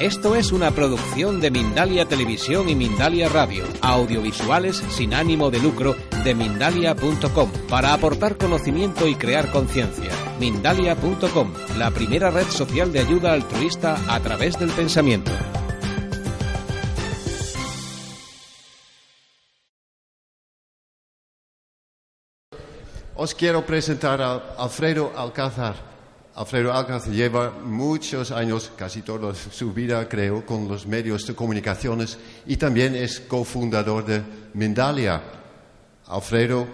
Esto es una producción de Mindalia Televisión y Mindalia Radio, audiovisuales sin ánimo de lucro de mindalia.com, para aportar conocimiento y crear conciencia. Mindalia.com, la primera red social de ayuda altruista a través del pensamiento. Os quiero presentar a Alfredo Alcázar. Alfredo Alcázar lleva muchos años, casi toda su vida creo, con los medios de comunicaciones y también es cofundador de Mindalia. Alfredo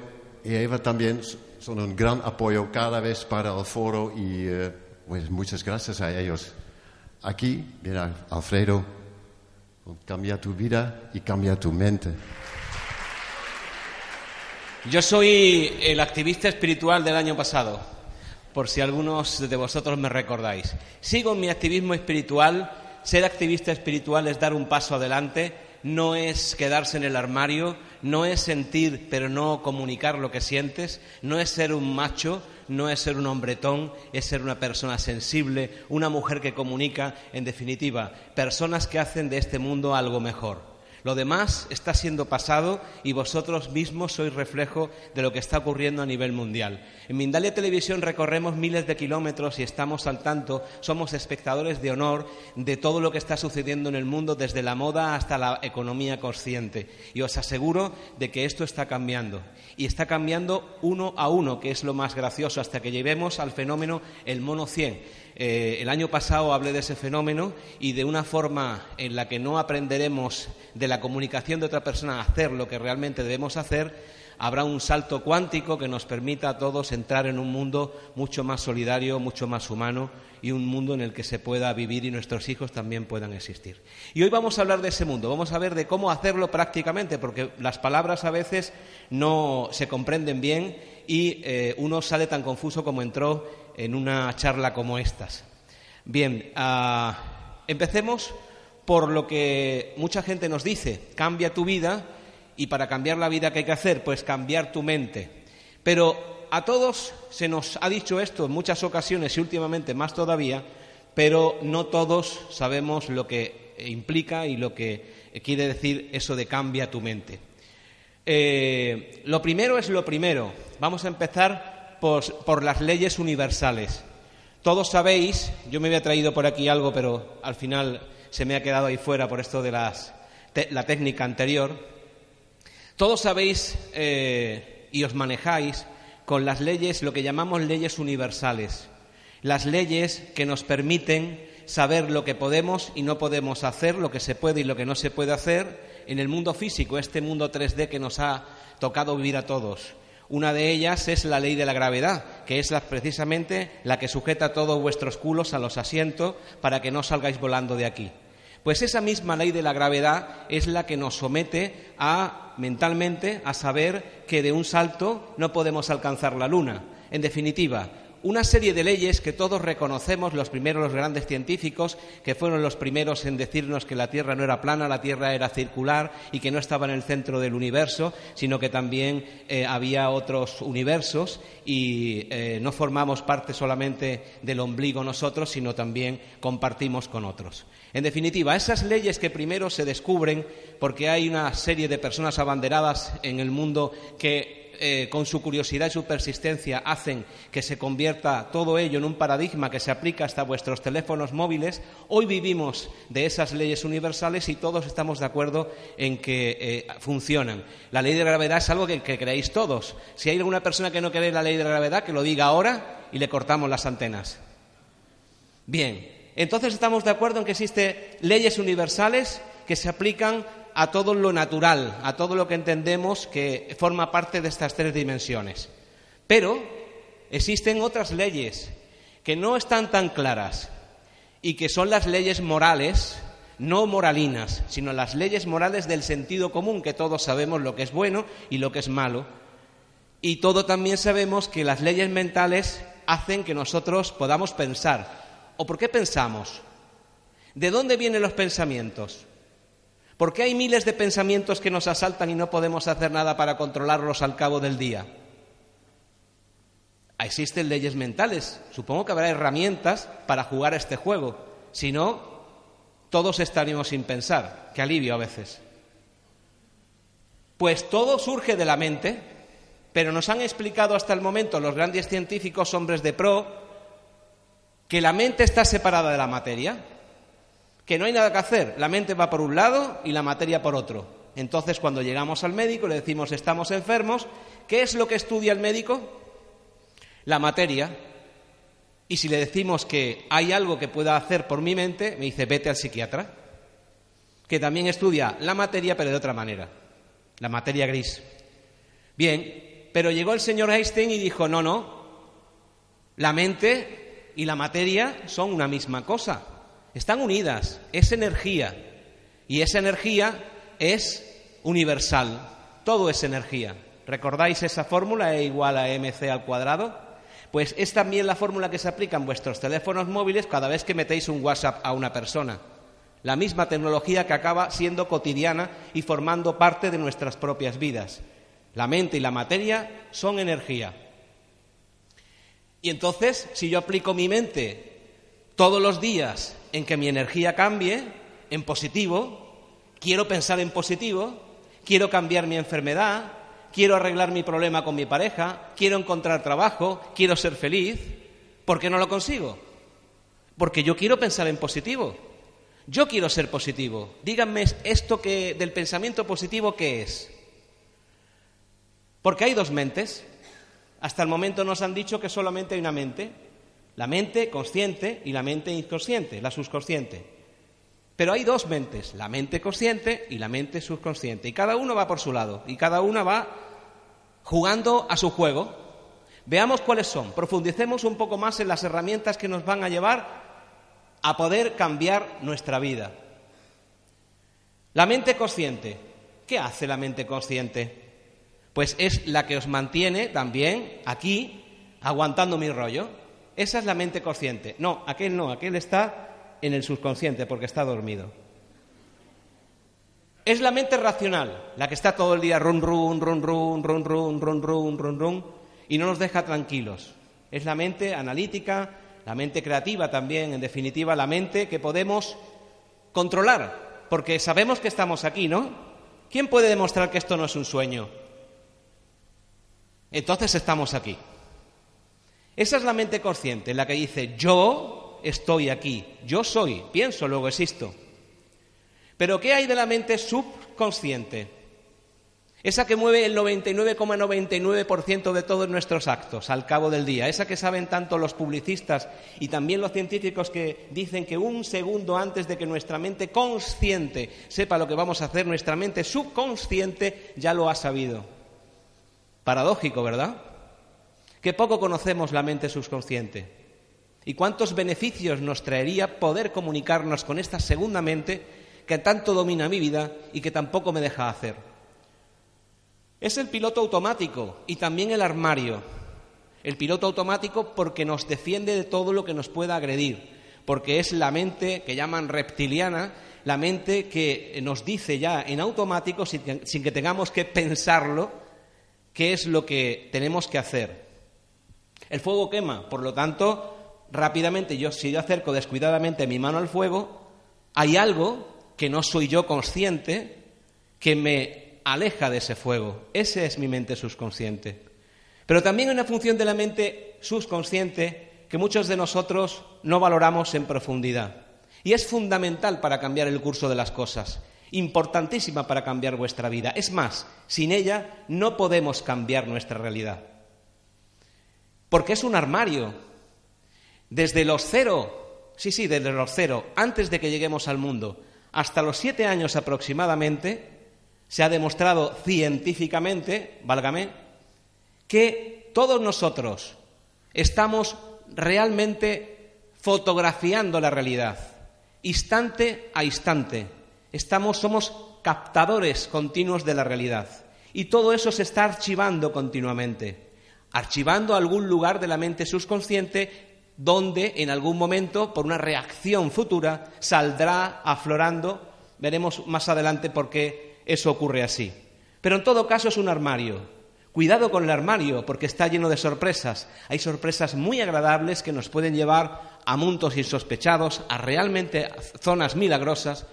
y Eva también son un gran apoyo cada vez para el foro y eh, pues muchas gracias a ellos. Aquí, mira, Alfredo, cambia tu vida y cambia tu mente. Yo soy el activista espiritual del año pasado por si algunos de vosotros me recordáis. Sigo en mi activismo espiritual. Ser activista espiritual es dar un paso adelante, no es quedarse en el armario, no es sentir pero no comunicar lo que sientes, no es ser un macho, no es ser un hombretón, es ser una persona sensible, una mujer que comunica, en definitiva, personas que hacen de este mundo algo mejor. Lo demás está siendo pasado y vosotros mismos sois reflejo de lo que está ocurriendo a nivel mundial. En Mindalia Televisión recorremos miles de kilómetros y estamos al tanto, somos espectadores de honor de todo lo que está sucediendo en el mundo, desde la moda hasta la economía consciente. Y os aseguro de que esto está cambiando. Y está cambiando uno a uno, que es lo más gracioso, hasta que llevemos al fenómeno el mono 100 eh, el año pasado hablé de ese fenómeno y de una forma en la que no aprenderemos de la comunicación de otra persona a hacer lo que realmente debemos hacer, habrá un salto cuántico que nos permita a todos entrar en un mundo mucho más solidario, mucho más humano y un mundo en el que se pueda vivir y nuestros hijos también puedan existir. Y hoy vamos a hablar de ese mundo, vamos a ver de cómo hacerlo prácticamente, porque las palabras a veces no se comprenden bien y eh, uno sale tan confuso como entró en una charla como estas. Bien, ah, empecemos por lo que mucha gente nos dice, cambia tu vida y para cambiar la vida ¿qué hay que hacer? Pues cambiar tu mente. Pero a todos se nos ha dicho esto en muchas ocasiones y últimamente más todavía, pero no todos sabemos lo que implica y lo que quiere decir eso de cambia tu mente. Eh, lo primero es lo primero. Vamos a empezar por, las leyes universales. Todos sabéis, yo me había traído por aquí algo, pero al final se me ha quedado ahí fuera por esto de las, la técnica anterior. Todos sabéis eh, y os manejáis con las leyes, lo que llamamos leyes universales, las leyes que nos permiten saber lo que podemos y no podemos hacer, lo que se puede y lo que no se puede hacer en el mundo físico, este mundo 3D que nos ha tocado vivir a todos. Una de ellas es la ley de la gravedad, que es precisamente la que sujeta todos vuestros culos a los asientos para que no salgáis volando de aquí. Pues esa misma ley de la gravedad es la que nos somete a mentalmente a saber que de un salto no podemos alcanzar la luna. En definitiva, una serie de leyes que todos reconocemos, los primeros, los grandes científicos, que fueron los primeros en decirnos que la Tierra no era plana, la Tierra era circular y que no estaba en el centro del universo, sino que también eh, había otros universos y eh, no formamos parte solamente del ombligo nosotros, sino también compartimos con otros. En definitiva, esas leyes que primero se descubren porque hay una serie de personas abanderadas en el mundo que eh, con su curiosidad y su persistencia hacen que se convierta todo ello en un paradigma que se aplica hasta vuestros teléfonos móviles, hoy vivimos de esas leyes universales y todos estamos de acuerdo en que eh, funcionan. La ley de gravedad es algo que, que creéis todos. Si hay alguna persona que no cree la ley de gravedad, que lo diga ahora y le cortamos las antenas. Bien, entonces estamos de acuerdo en que existen leyes universales que se aplican a todo lo natural, a todo lo que entendemos que forma parte de estas tres dimensiones. Pero existen otras leyes que no están tan claras y que son las leyes morales, no moralinas, sino las leyes morales del sentido común, que todos sabemos lo que es bueno y lo que es malo. Y todos también sabemos que las leyes mentales hacen que nosotros podamos pensar. ¿O por qué pensamos? ¿De dónde vienen los pensamientos? ¿Por qué hay miles de pensamientos que nos asaltan y no podemos hacer nada para controlarlos al cabo del día? Existen leyes mentales. Supongo que habrá herramientas para jugar este juego. Si no, todos estaríamos sin pensar. Qué alivio a veces. Pues todo surge de la mente, pero nos han explicado hasta el momento los grandes científicos hombres de pro que la mente está separada de la materia, que no hay nada que hacer, la mente va por un lado y la materia por otro. Entonces cuando llegamos al médico le decimos estamos enfermos, ¿qué es lo que estudia el médico? La materia. Y si le decimos que hay algo que pueda hacer por mi mente, me dice vete al psiquiatra, que también estudia la materia pero de otra manera, la materia gris. Bien, pero llegó el señor Einstein y dijo, no, no, la mente y la materia son una misma cosa, están unidas, es energía, y esa energía es universal, todo es energía. ¿Recordáis esa fórmula E igual a mc al cuadrado? Pues es también la fórmula que se aplica en vuestros teléfonos móviles cada vez que metéis un WhatsApp a una persona. La misma tecnología que acaba siendo cotidiana y formando parte de nuestras propias vidas. La mente y la materia son energía. Y entonces, si yo aplico mi mente todos los días en que mi energía cambie en positivo, quiero pensar en positivo, quiero cambiar mi enfermedad, quiero arreglar mi problema con mi pareja, quiero encontrar trabajo, quiero ser feliz, ¿por qué no lo consigo? Porque yo quiero pensar en positivo. Yo quiero ser positivo. Díganme esto que del pensamiento positivo qué es. Porque hay dos mentes. Hasta el momento nos han dicho que solamente hay una mente, la mente consciente y la mente inconsciente, la subconsciente. Pero hay dos mentes, la mente consciente y la mente subconsciente. Y cada uno va por su lado y cada una va jugando a su juego. Veamos cuáles son. Profundicemos un poco más en las herramientas que nos van a llevar a poder cambiar nuestra vida. La mente consciente. ¿Qué hace la mente consciente? Pues es la que os mantiene también aquí aguantando mi rollo. Esa es la mente consciente. No, aquel no, aquel está en el subconsciente porque está dormido. Es la mente racional, la que está todo el día run run run run run run run run y no nos deja tranquilos. Es la mente analítica, la mente creativa también, en definitiva, la mente que podemos controlar, porque sabemos que estamos aquí, ¿no? ¿Quién puede demostrar que esto no es un sueño? Entonces estamos aquí. Esa es la mente consciente, la que dice yo estoy aquí. Yo soy, pienso, luego existo. Pero ¿qué hay de la mente subconsciente? Esa que mueve el 99,99% de todos nuestros actos al cabo del día. Esa que saben tanto los publicistas y también los científicos que dicen que un segundo antes de que nuestra mente consciente sepa lo que vamos a hacer, nuestra mente subconsciente ya lo ha sabido. Paradójico, ¿verdad? Que poco conocemos la mente subconsciente. ¿Y cuántos beneficios nos traería poder comunicarnos con esta segunda mente que tanto domina mi vida y que tampoco me deja hacer? Es el piloto automático y también el armario. El piloto automático porque nos defiende de todo lo que nos pueda agredir, porque es la mente que llaman reptiliana, la mente que nos dice ya en automático, sin que, tengamos que pensarlo, qué es lo que tenemos que hacer. El fuego quema, por lo tanto, rápidamente yo, si yo acerco descuidadamente mi mano al fuego, hay algo que no soy yo consciente que me aleja de ese fuego. Esa es mi mente subconsciente. Pero también hay una función de la mente subconsciente que muchos de nosotros no valoramos en profundidad. Y es fundamental para cambiar el curso de las cosas, importantísima para cambiar vuestra vida. Es más, sin ella no podemos cambiar nuestra realidad. Porque es un armario, desde los cero, sí, sí, desde los cero, antes de que lleguemos al mundo, hasta los siete años aproximadamente, se ha demostrado científicamente, válgame, que todos nosotros estamos realmente fotografiando la realidad, instante a instante. Estamos, somos captadores continuos de la realidad. Y todo eso se está archivando continuamente, archivando algún lugar de la mente subconsciente donde en algún momento, por una reacción futura, saldrá aflorando. Veremos más adelante por qué eso ocurre así. Pero en todo caso es un armario. Cuidado con el armario porque está lleno de sorpresas. Hay sorpresas muy agradables que nos pueden llevar a mundos insospechados, a realmente zonas milagrosas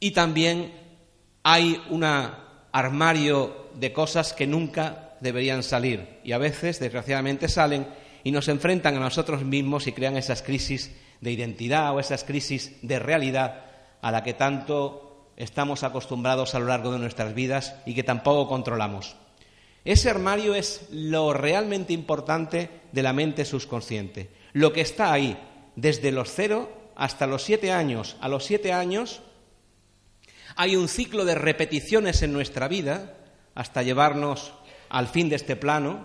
y también hay un armario de cosas que nunca deberían salir y a veces, desgraciadamente, salen y nos enfrentan a nosotros mismos y crean esas crisis de identidad o esas crisis de realidad a la que tanto estamos acostumbrados a lo largo de nuestras vidas y que tampoco controlamos. Ese armario es lo realmente importante de la mente subconsciente, lo que está ahí desde los cero hasta los siete años. A los siete años hay un ciclo de repeticiones en nuestra vida hasta llevarnos al fin de este plano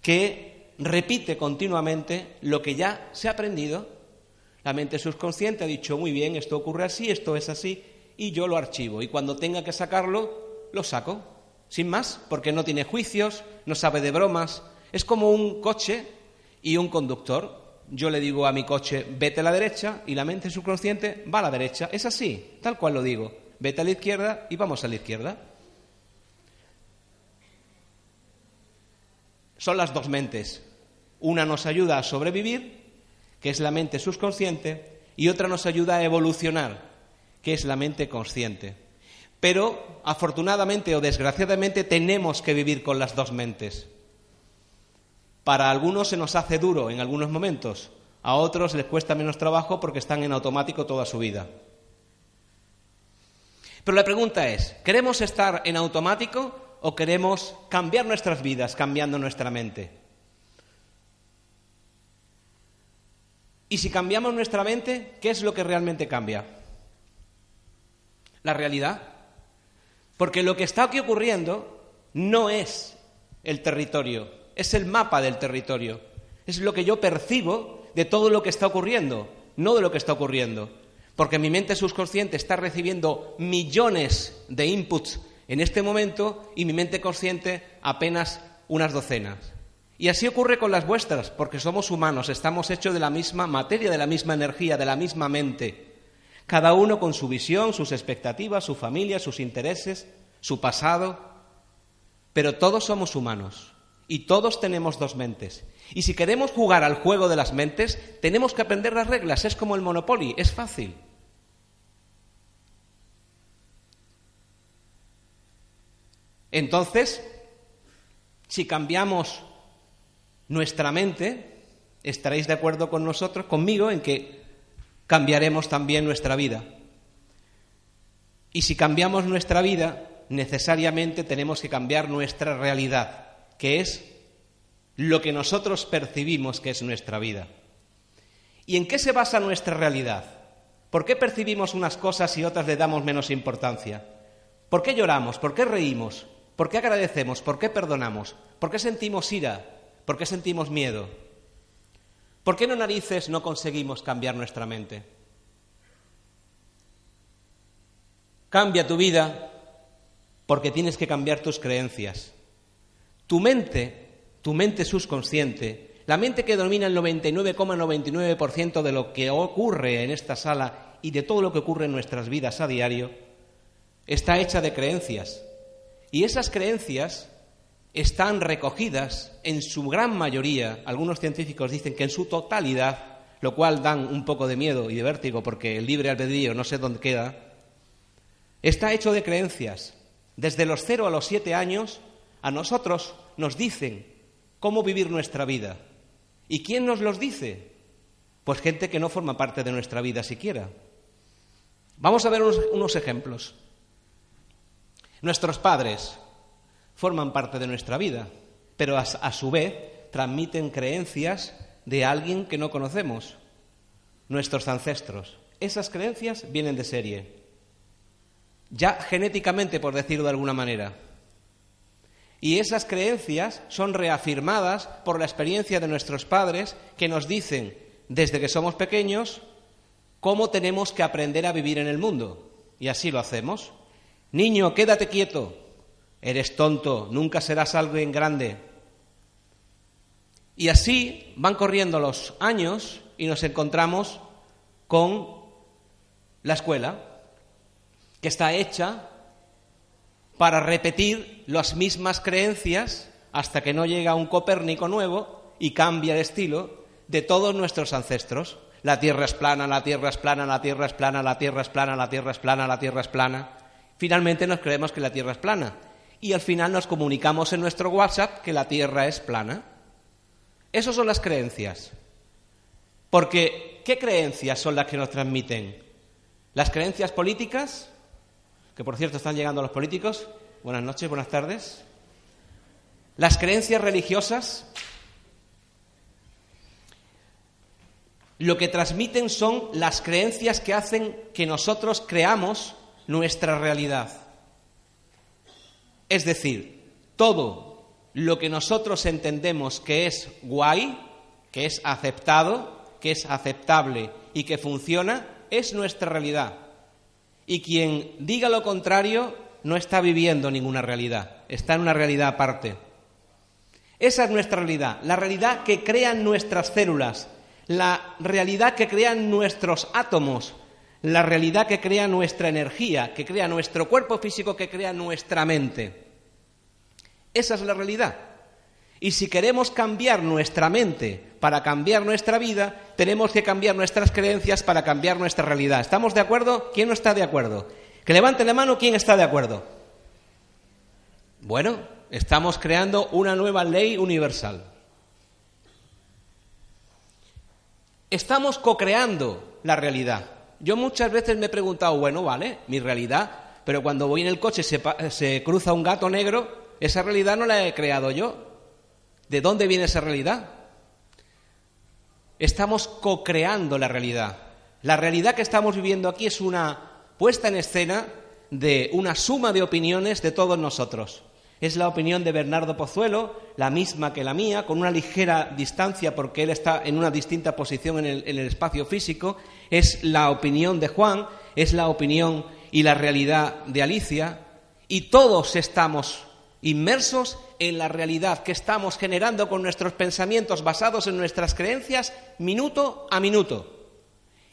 que repite continuamente lo que ya se ha aprendido. La mente subconsciente ha dicho, muy bien, esto ocurre así, esto es así, y yo lo archivo. Y cuando tenga que sacarlo, lo saco sin más, porque no tiene juicios, no sabe de bromas. Es como un coche y un conductor. Yo le digo a mi coche, vete a la derecha, y la mente subconsciente va a la derecha. Es así, tal cual lo digo. Vete a la izquierda y vamos a la izquierda. Son las dos mentes. Una nos ayuda a sobrevivir, que es la mente subconsciente, y otra nos ayuda a evolucionar, que es la mente consciente. Pero, afortunadamente o desgraciadamente, tenemos que vivir con las dos mentes. Para algunos se nos hace duro en algunos momentos, a otros les cuesta menos trabajo porque están en automático toda su vida. Pero la pregunta es, ¿queremos estar en automático o queremos cambiar nuestras vidas cambiando nuestra mente? Y si cambiamos nuestra mente, ¿qué es lo que realmente cambia? La realidad. Porque lo que está aquí ocurriendo no es el territorio, es el mapa del territorio. Es lo que yo percibo de todo lo que está ocurriendo, no de lo que está ocurriendo. Porque mi mente subconsciente está recibiendo millones de inputs en este momento y mi mente consciente apenas unas docenas. Y así ocurre con las vuestras, porque somos humanos, estamos hechos de la misma materia, de la misma energía, de la misma mente cada uno con su visión, sus expectativas, su familia, sus intereses, su pasado, pero todos somos humanos y todos tenemos dos mentes. Y si queremos jugar al juego de las mentes, tenemos que aprender las reglas, es como el Monopoly, es fácil. Entonces, si cambiamos nuestra mente, estaréis de acuerdo con nosotros, conmigo, en que cambiaremos también nuestra vida. Y si cambiamos nuestra vida, necesariamente tenemos que cambiar nuestra realidad, que es lo que nosotros percibimos que es nuestra vida. ¿Y en qué se basa nuestra realidad? ¿Por qué percibimos unas cosas y otras le damos menos importancia? ¿Por qué lloramos? ¿Por qué reímos? ¿Por qué agradecemos? ¿Por qué perdonamos? ¿Por qué sentimos ira? ¿Por qué sentimos miedo? ¿Por qué no narices no conseguimos cambiar nuestra mente? Cambia tu vida porque tienes que cambiar tus creencias. Tu mente, tu mente subconsciente, la mente que domina el 99,99% de lo que ocurre en esta sala y de todo lo que ocurre en nuestras vidas a diario, está hecha de creencias. Y esas creencias están recogidas en su gran mayoría, algunos científicos dicen que en su totalidad, lo cual dan un poco de miedo y de vértigo porque el libre albedrío no sé dónde queda, está hecho de creencias. Desde los cero a los siete años, a nosotros nos dicen cómo vivir nuestra vida. ¿Y quién nos los dice? Pues gente que no forma parte de nuestra vida siquiera. Vamos a ver unos, unos ejemplos. Nuestros padres, forman parte de nuestra vida, pero a, su vez transmiten creencias de alguien que no conocemos, nuestros ancestros. Esas creencias vienen de serie, ya genéticamente, por decirlo de alguna manera. Y esas creencias son reafirmadas por la experiencia de nuestros padres que nos dicen, desde que somos pequeños, cómo tenemos que aprender a vivir en el mundo. Y así lo hacemos. Niño, quédate quieto. Eres tonto, nunca serás alguien grande. Y así van corriendo los años y nos encontramos con la escuela, que está hecha para repetir las mismas creencias hasta que no llega un Copérnico nuevo y cambia el estilo de todos nuestros ancestros. La Tierra es plana, la Tierra es plana, la Tierra es plana, la Tierra es plana, la Tierra es plana, la Tierra es plana. Finalmente nos creemos que la Tierra es plana. Y al final nos comunicamos en nuestro WhatsApp que la Tierra es plana. Esas son las creencias. Porque, ¿qué creencias son las que nos transmiten? ¿Las creencias políticas? Que por cierto están llegando los políticos. Buenas noches, buenas tardes. ¿Las creencias religiosas? Lo que transmiten son las creencias que hacen que nosotros creamos nuestra realidad. Es decir, todo lo que nosotros entendemos que es guay, que es aceptado, que es aceptable y que funciona, es nuestra realidad. Y quien diga lo contrario no está viviendo ninguna realidad, está en una realidad aparte. Esa es nuestra realidad, la realidad que crean nuestras células, la realidad que crean nuestros átomos, la realidad que crea nuestra energía, que crea nuestro cuerpo físico, que crea nuestra mente. Esa es la realidad. Y si queremos cambiar nuestra mente para cambiar nuestra vida, tenemos que cambiar nuestras creencias para cambiar nuestra realidad. ¿Estamos de acuerdo? ¿Quién no está de acuerdo? Que levante la mano quién está de acuerdo. Bueno, estamos creando una nueva ley universal. Estamos co-creando la realidad. Yo muchas veces me he preguntado, bueno, vale, mi realidad, pero cuando voy en el coche se, se cruza un gato negro, esa realidad no la he creado yo. ¿De dónde viene esa realidad? Estamos co-creando la realidad. La realidad que estamos viviendo aquí es una puesta en escena de una suma de opiniones de todos nosotros. Es la opinión de Bernardo Pozuelo, la misma que la mía, con una ligera distancia porque él está en una distinta posición en el, en el, espacio físico. Es la opinión de Juan, es la opinión y la realidad de Alicia. Y todos estamos inmersos en la realidad que estamos generando con nuestros pensamientos basados en nuestras creencias minuto a minuto.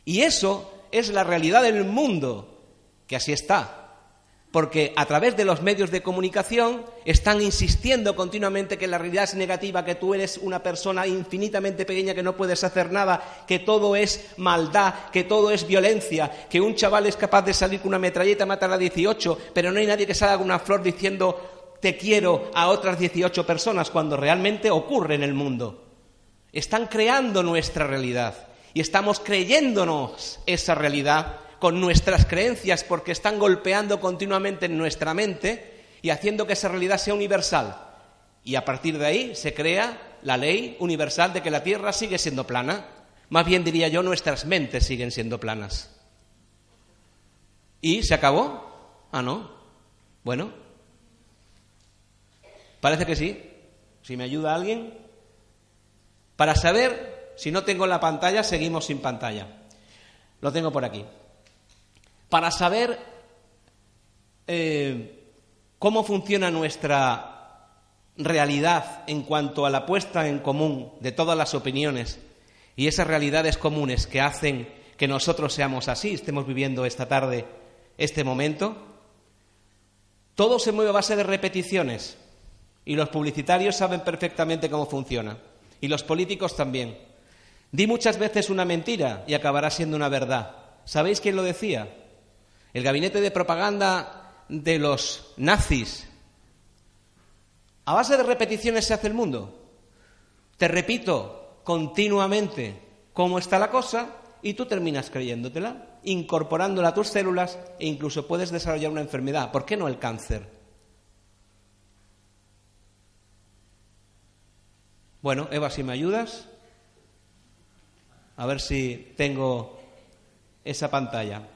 Y eso es la realidad del mundo, que así está, porque a través de los medios de comunicación están insistiendo continuamente que la realidad es negativa, que tú eres una persona infinitamente pequeña, que no puedes hacer nada, que todo es maldad, que todo es violencia, que un chaval es capaz de salir con una metralleta, matar a 18, pero no hay nadie que salga con una flor diciendo te quiero a otras 18 personas cuando realmente ocurre en el mundo. Están creando nuestra realidad y estamos creyéndonos esa realidad con nuestras creencias porque están golpeando continuamente en nuestra mente y haciendo que esa realidad sea universal. Y a partir de ahí se crea la ley universal de que la Tierra sigue siendo plana. Más bien diría yo, nuestras mentes siguen siendo planas. ¿Y se acabó? Ah, no. Bueno. Parece que sí. Si me ayuda alguien. Para saber si no tengo la pantalla, seguimos sin pantalla. Lo tengo por aquí para saber eh, cómo funciona nuestra realidad en cuanto a la puesta en común de todas las opiniones y esas realidades comunes que hacen que nosotros seamos así, estemos viviendo esta tarde este momento, todo se mueve a base de repeticiones y los publicitarios saben perfectamente cómo funciona y los políticos también. Di muchas veces una mentira y acabará siendo una verdad. ¿Sabéis quién lo decía? El gabinete de propaganda de los nazis. A base de repeticiones se hace el mundo. Te repito continuamente cómo está la cosa y tú terminas creyéndotela, incorporándola a tus células e incluso puedes desarrollar una enfermedad. ¿Por qué no el cáncer? Bueno, Eva, si me ayudas, a ver si tengo esa pantalla.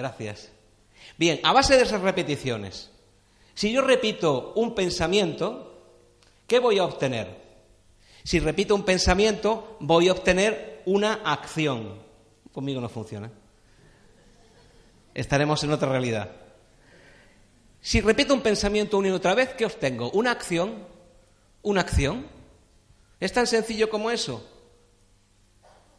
Gracias. Bien, a base de esas repeticiones, si yo repito un pensamiento, ¿qué voy a obtener? Si repito un pensamiento, voy a obtener una acción. Conmigo no funciona. Estaremos en otra realidad. Si repito un pensamiento una y otra vez, ¿qué obtengo? Una acción. Una acción. Es tan sencillo como eso.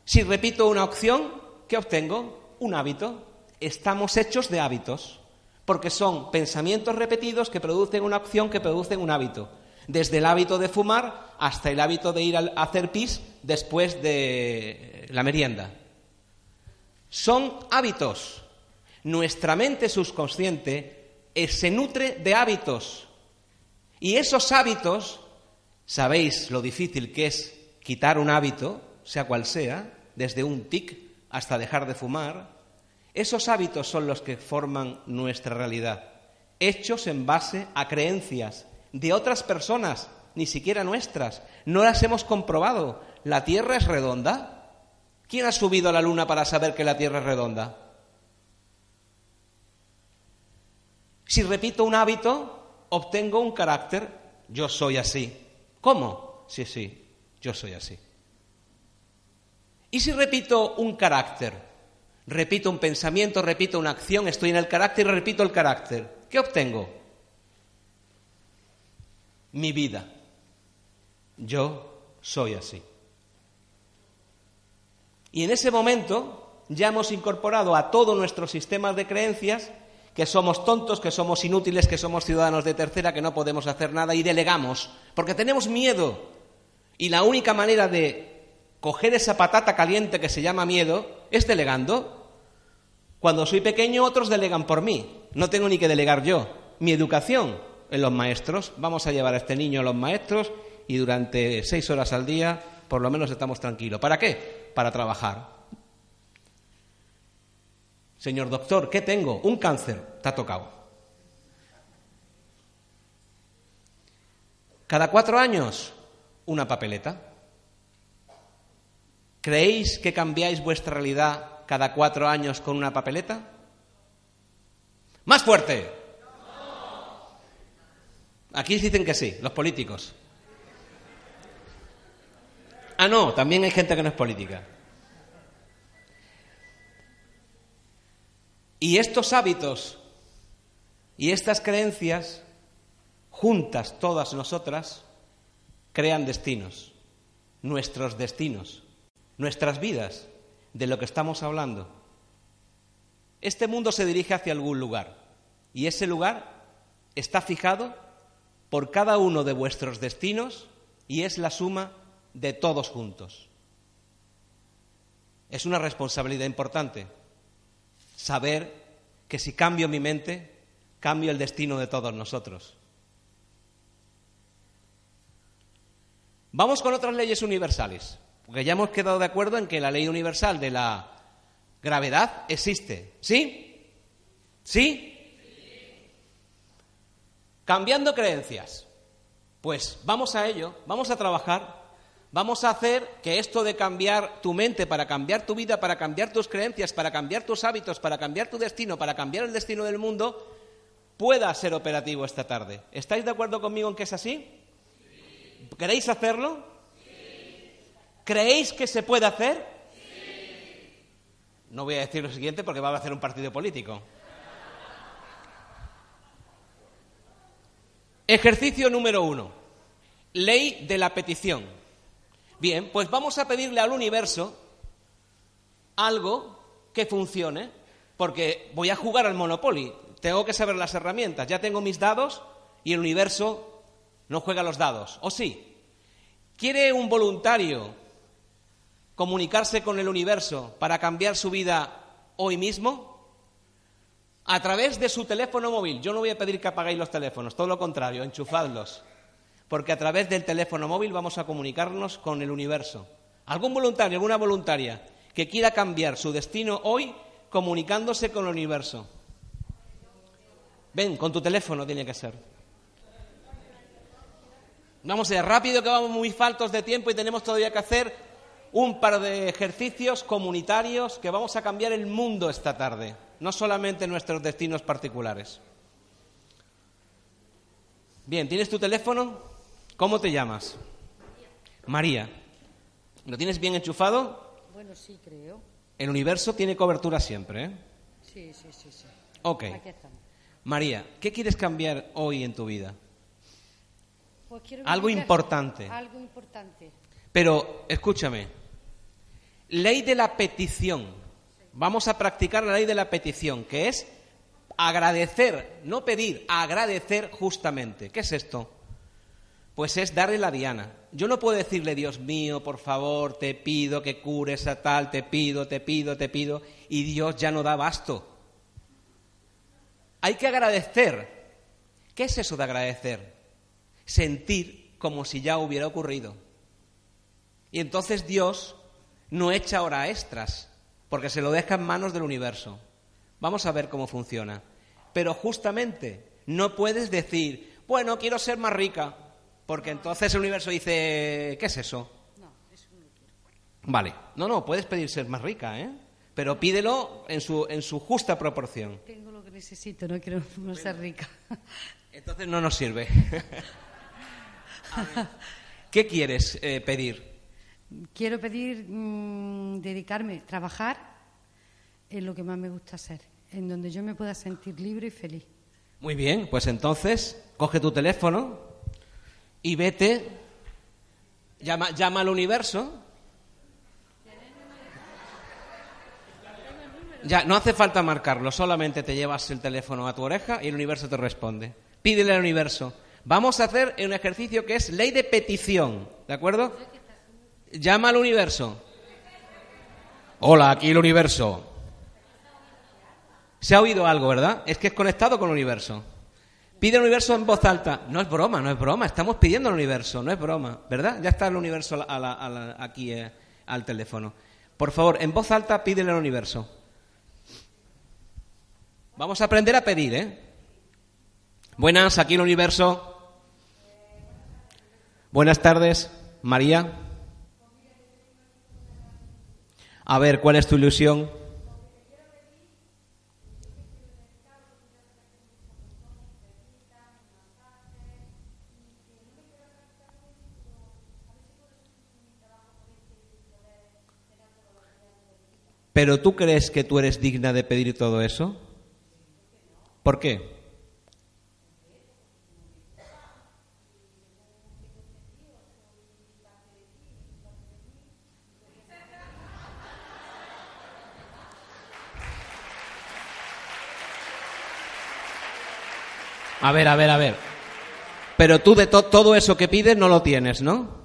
Si repito una opción, ¿qué obtengo? Un hábito estamos hechos de hábitos, porque son pensamientos repetidos que producen una acción que producen un hábito. desde el hábito de fumar hasta el hábito de ir a hacer pis después de la merienda. Son hábitos. Nuestra mente subconsciente eh, se nutre de hábitos. Y esos hábitos, sabéis lo difícil que es quitar un hábito, sea cual sea, desde un tic hasta dejar de fumar, esos hábitos son los que forman nuestra realidad, hechos en base a creencias de otras personas, ni siquiera nuestras. No las hemos comprobado. ¿La Tierra es redonda? ¿Quién ha subido a la Luna para saber que la Tierra es redonda? Si repito un hábito, obtengo un carácter. Yo soy así. ¿Cómo? Sí, sí, yo soy así. ¿Y si repito un carácter? Repito un pensamiento, repito una acción, estoy en el carácter y repito el carácter. ¿Qué obtengo? Mi vida. Yo soy así. Y en ese momento ya hemos incorporado a todo nuestro sistema de creencias que somos tontos, que somos inútiles, que somos ciudadanos de tercera, que no podemos hacer nada y delegamos, porque tenemos miedo. Y la única manera de coger esa patata caliente que se llama miedo es delegando. Cuando soy pequeño otros delegan por mí, no tengo ni que delegar yo. Mi educación en los maestros, vamos a llevar a este niño a los maestros y durante seis horas al día por lo menos estamos tranquilos. ¿Para qué? Para trabajar. Señor doctor, ¿qué tengo? Un cáncer. Te ha tocado. Cada cuatro años, una papeleta. ¿Creéis que cambiáis vuestra realidad cada cuatro años con una papeleta? Más fuerte. Aquí dicen que sí, los políticos. Ah, no, también hay gente que no es política. Y estos hábitos y estas creencias, juntas todas nosotras, crean destinos, nuestros destinos, nuestras vidas, de lo que estamos hablando. Este mundo se dirige hacia algún lugar y ese lugar está fijado por cada uno de vuestros destinos y es la suma de todos juntos. Es una responsabilidad importante saber que si cambio mi mente, cambio el destino de todos nosotros. Vamos con otras leyes universales, porque ya hemos quedado de acuerdo en que la ley universal de la gravedad existe. ¿Sí? ¿Sí? Cambiando creencias. Pues vamos a ello, vamos a trabajar Vamos a hacer que esto de cambiar tu mente, para cambiar tu vida, para cambiar tus creencias, para cambiar tus hábitos, para cambiar tu destino, para cambiar el destino del mundo, pueda ser operativo esta tarde. ¿Estáis de acuerdo conmigo en que es así? ¿Queréis hacerlo? ¿Creéis que se puede hacer? No voy a decir lo siguiente porque va a hacer un partido político. Ejercicio número uno. Ley de la petición. Bien, pues vamos a pedirle al universo algo que funcione, porque voy a jugar al Monopoly, tengo que saber las herramientas, ya tengo mis dados y el universo no juega los dados, ¿o sí? ¿Quiere un voluntario comunicarse con el universo para cambiar su vida hoy mismo? A través de su teléfono móvil. Yo no voy a pedir que apagáis los teléfonos, todo lo contrario, enchufadlos porque a través del teléfono móvil vamos a comunicarnos con el universo. ¿Algún voluntario, alguna voluntaria que quiera cambiar su destino hoy comunicándose con el universo? Ven, con tu teléfono tiene que ser. Vamos a ir rápido que vamos muy faltos de tiempo y tenemos todavía que hacer un par de ejercicios comunitarios que vamos a cambiar el mundo esta tarde, no solamente nuestros destinos particulares. Bien, ¿tienes tu teléfono? ¿Cómo te llamas? María. ¿Lo tienes bien enchufado? Bueno, sí, creo. El universo tiene cobertura siempre, ¿eh? Sí, sí, sí, sí. Ok. María, ¿qué quieres cambiar hoy en tu vida? Pues algo importante. Algo importante. Pero, escúchame, ley de la petición. Vamos a practicar la ley de la petición, que es agradecer, no pedir, agradecer justamente. ¿Qué es esto? Pues es darle la diana. Yo no puedo decirle, Dios mío, por favor, te pido que cures a tal, te pido, te pido, te pido, y Dios ya no da basto. Hay que agradecer. ¿Qué es eso de agradecer? Sentir como si ya hubiera ocurrido. Y entonces Dios no echa hora extras, porque se lo deja en manos del universo. Vamos a ver cómo funciona. Pero justamente no puedes decir, bueno, quiero ser más rica, porque entonces el universo dice, ¿qué es eso? No, eso no quiero. Vale, no, no, puedes pedir ser más rica, ¿eh? Pero pídelo en su, en su justa proporción. Tengo lo que necesito, no quiero no ser rica. Entonces no nos sirve. A ver, ¿Qué quieres eh, pedir? Quiero pedir mm, dedicarme, trabajar en lo que más me gusta hacer, en donde yo me pueda sentir libre y feliz. Muy bien, pues entonces coge tu teléfono y vete, llama, llama al universo. Ya, no hace falta marcarlo, solamente te llevas el teléfono a tu oreja y el universo te responde. Pídele al universo. Vamos a hacer un ejercicio que es ley de petición, ¿de acuerdo? Llama al universo. Hola, aquí el universo. Se ha oído algo, ¿verdad? Es que es conectado con el universo. Pide al universo en voz alta. No es broma, no es broma. Estamos pidiendo al universo, no es broma, ¿verdad? Ya está el universo a aquí eh, al teléfono. Por favor, en voz alta pídele al universo. Vamos a aprender a pedir, ¿eh? Buenas, aquí el universo. Buenas tardes, María. A ver, ¿cuál es tu ilusión? ¿Pero tú crees que tú eres digna de pedir todo eso? ¿Por qué? A ver, a ver, a ver. Pero tú de to- todo eso que pides no lo tienes, ¿no?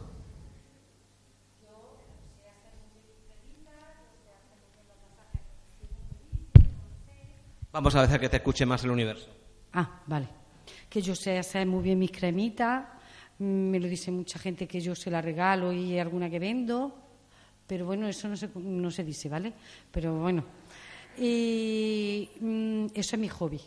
Vamos a hacer que te escuche más el universo. Ah, vale. Que yo sé hacer muy bien mis cremitas. mm, Me lo dice mucha gente que yo se la regalo y alguna que vendo. Pero bueno, eso no se, no se dice, ¿vale? Pero bueno. Y mm, eso es mi hobby.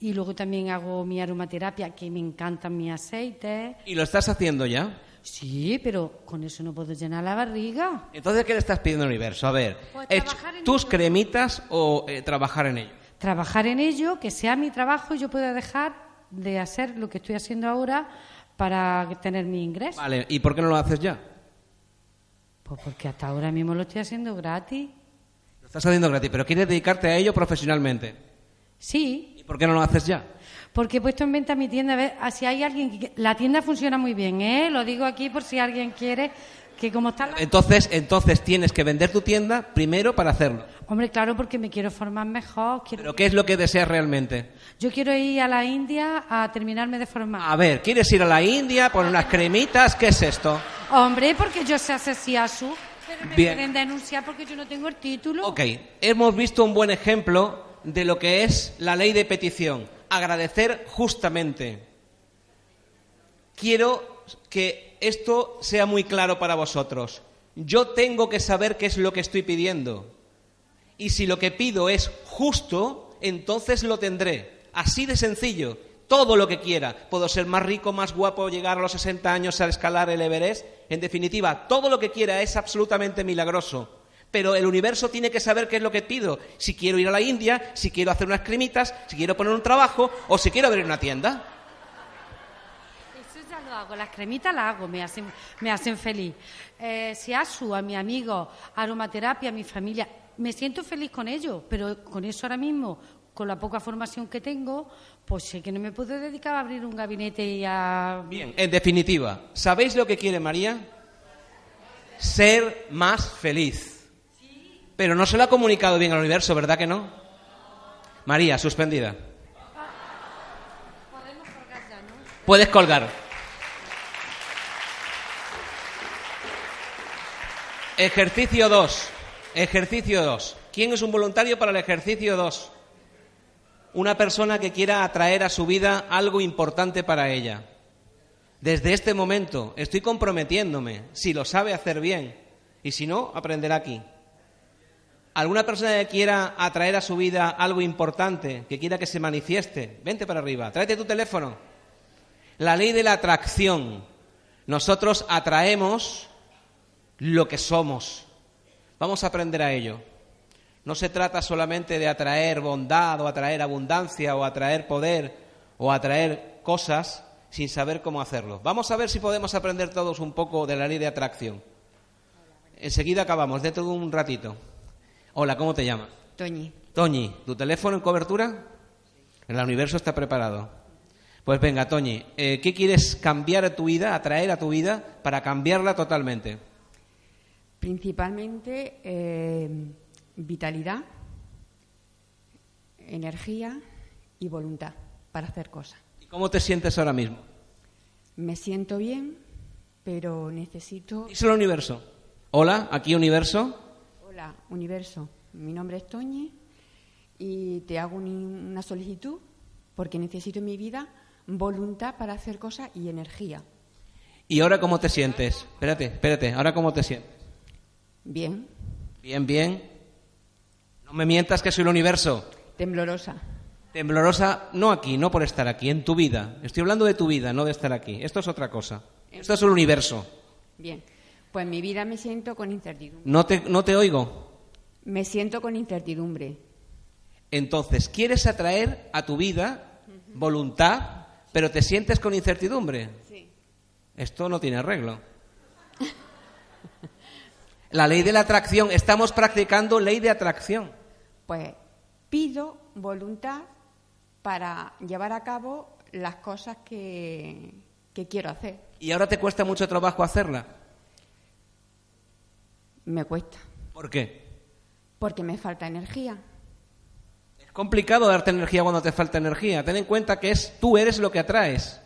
Y luego también hago mi aromaterapia, que me encantan mis aceites. ¿Y lo estás haciendo ya? Sí, pero con eso no puedo llenar la barriga. Entonces, ¿qué le estás pidiendo al universo? A ver, Pues ¿es trabajar en ¿tus ello. cremitas o eh, trabajar en ello? trabajar en ello, que sea mi trabajo y yo pueda dejar de hacer lo que estoy haciendo ahora para tener mi ingreso. Vale, ¿y por qué no lo haces ya? Pues porque hasta ahora mismo lo estoy haciendo gratis. Lo estás haciendo gratis, pero quieres dedicarte a ello profesionalmente. Sí, ¿Y por qué no lo haces ya? porque he puesto en venta mi tienda. A ver, ah, si hay alguien que... La tienda funciona muy bien, ¿eh? Lo digo aquí por si alguien quiere que como está... la- Entonces, entonces tienes que vender tu tienda primero para hacerlo. Hombre, claro, porque me quiero formar mejor. quiero- Pero ¿qué es lo que deseas realmente? Yo quiero ir a la India a terminarme de formar. A ver, ¿quieres ir a la India, poner unas cremitas? ¿Qué es esto? Hombre, porque yo sé hacer siasu. Pero me Bien. pueden denunciar porque yo no tengo el título. Ok, hemos visto un buen ejemplo de lo que es la ley de petición. Agradecer justamente. Quiero que esto sea muy claro para vosotros. Yo tengo que saber qué es lo que estoy pidiendo. Y si lo que pido es justo, entonces lo tendré. Así de sencillo. Todo lo que quiera. Puedo ser más rico, más guapo, llegar a los 60 años a escalar el Everest. En definitiva, todo lo que quiera es absolutamente milagroso. Pero el universo tiene que saber qué es lo que pido. Si quiero ir a la India, si quiero hacer unas cremitas, si quiero poner un trabajo o si quiero abrir una tienda. Eso ya lo hago, las cremitas las hago, me hacen, me hacen feliz. Eh, si asu a mi amigo, aromaterapia, a mi familia, me siento feliz con ello, pero con eso ahora mismo, con la poca formación que tengo, pues sé que no me puedo dedicar a abrir un gabinete y a... Bien, en definitiva, ¿sabéis lo que quiere María? Ser más feliz. Pero no se lo ha comunicado bien al universo, ¿verdad que no? María, suspendida. Podemos colgar ya, ¿no? Puedes colgar. Ejercicio 2. Ejercicio 2. ¿Quién es un voluntario para el ejercicio 2? Una persona que quiera atraer a su vida algo importante para ella. Desde este momento estoy comprometiéndome, si lo sabe hacer bien, y si no, aprenderá aquí. ¿Alguna persona que quiera atraer a su vida algo importante, que quiera que se manifieste? Vente para arriba, tráete tu teléfono. La ley de la atracción. Nosotros atraemos lo que somos. Vamos a aprender a ello. No se trata solamente de atraer bondad o atraer abundancia o atraer poder o atraer cosas sin saber cómo hacerlo. Vamos a ver si podemos aprender todos un poco de la ley de atracción. Enseguida acabamos, dentro de un ratito. Hola, ¿cómo te llamas? Toñi. Toñi, ¿tu teléfono en cobertura? El universo está preparado. Pues venga, Toñi, eh, ¿qué quieres cambiar a tu vida, atraer a tu vida para cambiarla totalmente? Principalmente eh, vitalidad, energía y voluntad para hacer cosas. ¿Y cómo te sientes ahora mismo? Me siento bien, pero necesito... Díselo al universo. Hola, aquí universo. Hola, universo. Mi nombre es Toñi y te hago un- una solicitud porque necesito en mi vida voluntad para hacer cosas y energía. ¿Y ahora cómo te sientes? Espérate, espérate, ¿ahora cómo te sientes? Bien, Bien, bien. No me mientas que soy el universo. temblorosa. Temblorosa, no aquí, no por estar aquí, en tu vida. Estoy hablando de tu vida, no de estar aquí. Esto es otra cosa. Esto es el universo. Bien, pues en mi vida me siento con incertidumbre. No te, no te oigo. Me siento con incertidumbre. Entonces, quieres atraer a tu vida voluntad, pero te sientes con incertidumbre. Sí. Esto no tiene arreglo. La ley de la atracción, estamos practicando ley de atracción. Pues pido voluntad para llevar a cabo las cosas que, que quiero hacer. Y ahora te cuesta mucho trabajo hacerla. Me cuesta, ¿Por qué? porque me falta energía. Es complicado darte energía cuando te falta energía. Ten en cuenta que es tú eres lo que atraes.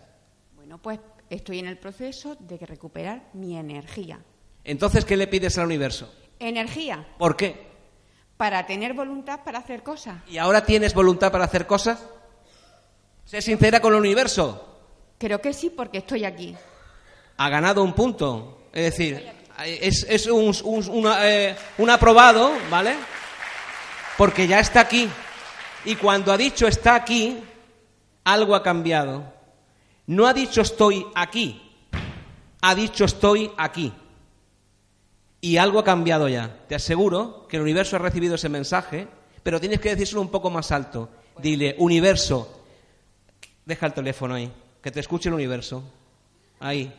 Bueno, pues estoy en el proceso de que recuperar mi energía. Entonces, ¿qué le pides al universo? Energía ¿Por qué? para tener voluntad para hacer cosas. ¿Y ahora tienes voluntad para hacer cosas? Sé sincera con el universo. Creo que sí, porque estoy aquí. Ha ganado un punto. Es decir, es, es un, un- eh, un aprobado, ¿vale? Porque ya está aquí. Y cuando ha dicho está aquí, algo ha cambiado. No ha dicho estoy aquí, ha dicho estoy aquí. Y algo ha cambiado ya. Te aseguro que el universo ha recibido ese mensaje, pero tienes que decírselo un poco más alto. Dile, universo, deja el teléfono ahí, que te escuche el universo. Ahí.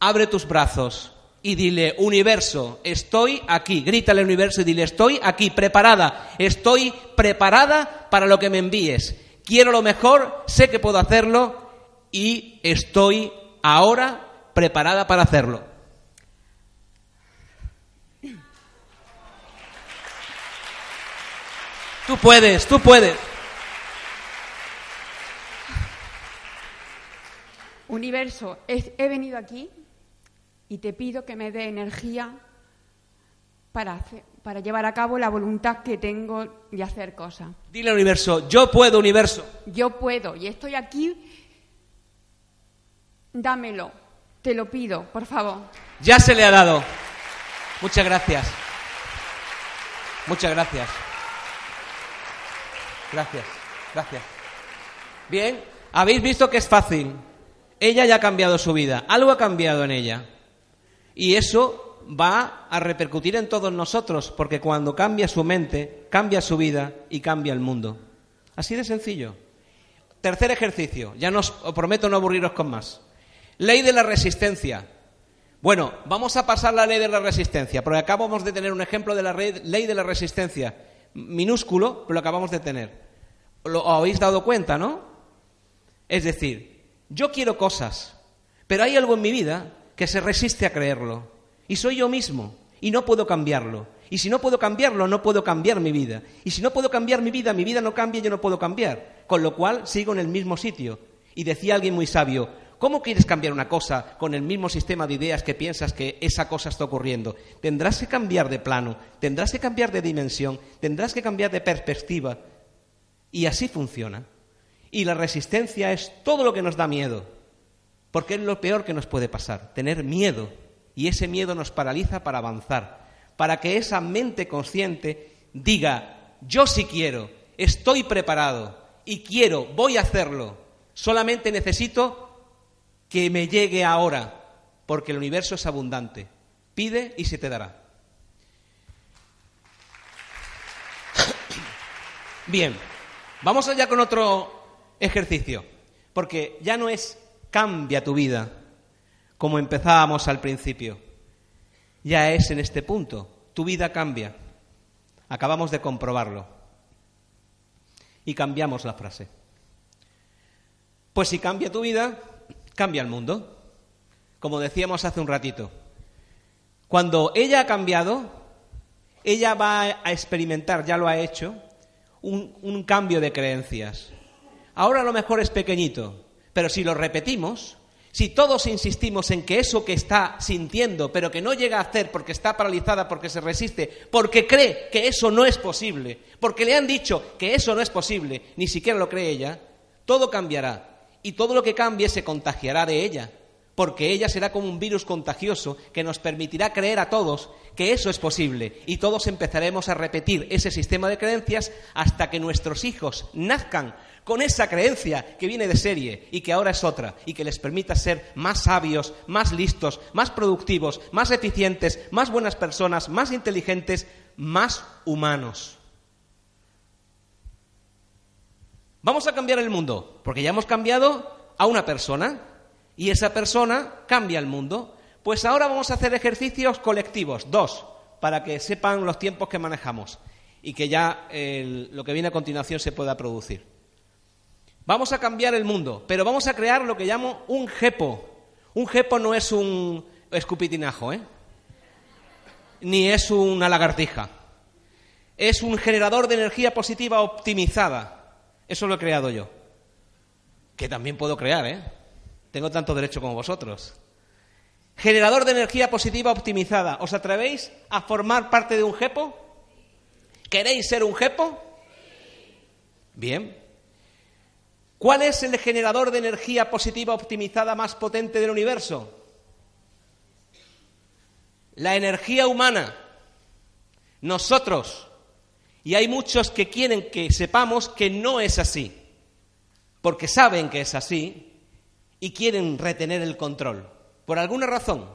Abre tus brazos y dile, universo, estoy aquí. Grítale al universo y dile, estoy aquí, preparada. Estoy preparada para lo que me envíes. Quiero lo mejor, sé que puedo hacerlo y estoy ahora preparada para hacerlo. Tú puedes, tú puedes. Universo, he, he venido aquí y te pido que me dé energía para, hacer- para llevar a cabo la voluntad que tengo de hacer cosas. Dile al universo, yo puedo, universo. Yo puedo y estoy aquí. Dámelo, te lo pido, por favor. Ya se le ha dado. Muchas gracias. Muchas gracias. Gracias, gracias. Bien, habéis visto que es fácil. Ella ya ha cambiado su vida, algo ha cambiado en ella. Y eso va a repercutir en todos nosotros, porque cuando cambia su mente, cambia su vida y cambia el mundo. Así de sencillo. Tercer ejercicio, ya nos os prometo no aburriros con más. Ley de la resistencia. Bueno, vamos a pasar la ley de la resistencia, porque acabamos de tener un ejemplo de la ley de la resistencia, minúsculo, pero lo acabamos de tener. ¿Lo habéis dado cuenta, no? Es decir, yo quiero cosas, pero hay algo en mi vida que se resiste a creerlo. Y soy yo mismo, y no puedo cambiarlo. Y si no puedo cambiarlo, no puedo cambiar mi vida. Y si no puedo cambiar mi vida, mi vida no cambia y yo no puedo cambiar. Con lo cual sigo en el mismo sitio. Y decía alguien muy sabio, ¿Cómo quieres cambiar una cosa con el mismo sistema de ideas que piensas que esa cosa está ocurriendo? Tendrás que cambiar de plano, tendrás que cambiar de dimensión, tendrás que cambiar de perspectiva. Y así funciona. Y la resistencia es todo lo que nos da miedo, porque es lo peor que nos puede pasar, tener miedo. Y ese miedo nos paraliza para avanzar, para que esa mente consciente diga, yo sí quiero, estoy preparado y quiero, voy a hacerlo. Solamente necesito que me llegue ahora, porque el universo es abundante. Pide y se te dará. Bien, vamos allá con otro ejercicio, porque ya no es cambia tu vida como empezábamos al principio, ya es en este punto, tu vida cambia. Acabamos de comprobarlo. Y cambiamos la frase. Pues si cambia tu vida, cambia el mundo. Como decíamos hace un ratito. Cuando ella ha cambiado, ella va a experimentar, ya lo ha hecho, un, cambio de creencias. Ahora a lo mejor es pequeñito, pero si lo repetimos, si todos insistimos en que eso que está sintiendo, pero que no llega a hacer porque está paralizada, porque se resiste, porque cree que eso no es posible, porque le han dicho que eso no es posible, ni siquiera lo cree ella, todo cambiará. Y todo lo que cambie se contagiará de ella, porque ella será como un virus contagioso que nos permitirá creer a todos que eso es posible. Y todos empezaremos a repetir ese sistema de creencias hasta que nuestros hijos nazcan con esa creencia que viene de serie y que ahora es otra, y que les permita ser más sabios, más listos, más productivos, más eficientes, más buenas personas, más inteligentes, más humanos. Vamos a cambiar el mundo, porque ya hemos cambiado a una persona, y esa persona cambia el mundo. Pues ahora vamos a hacer ejercicios colectivos, dos, para que sepan los tiempos que manejamos y que ya lo que viene a continuación se pueda producir. Vamos a cambiar el mundo, pero vamos a crear lo que llamo un jepo. Un jepo no es un escupitinajo, ¿eh? Ni es una lagartija. Es un generador de energía positiva optimizada. Eso lo he creado yo. Que también puedo crear, ¿eh? Tengo tanto derecho como vosotros. Generador de energía positiva optimizada. ¿Os atrevéis a formar parte de un jepo? ¿Queréis ser un jepo? Bien. ¿Cuál es el generador de energía positiva optimizada más potente del universo? La energía humana. Nosotros. Y hay muchos que quieren que sepamos que no es así, porque saben que es así y quieren retener el control. Por alguna razón,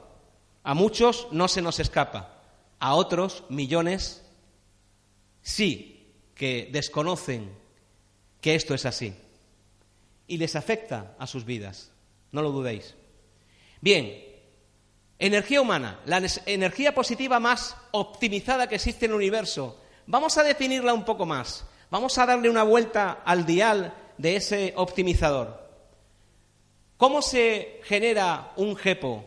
a muchos no se nos escapa, a otros, millones, sí que desconocen que esto es así y les afecta a sus vidas. No lo dudéis. Bien, energía humana, la energía positiva más optimizada que existe en el universo. Vamos a definirla un poco más. Vamos a darle una vuelta al dial de ese optimizador. ¿Cómo se genera un GEPO?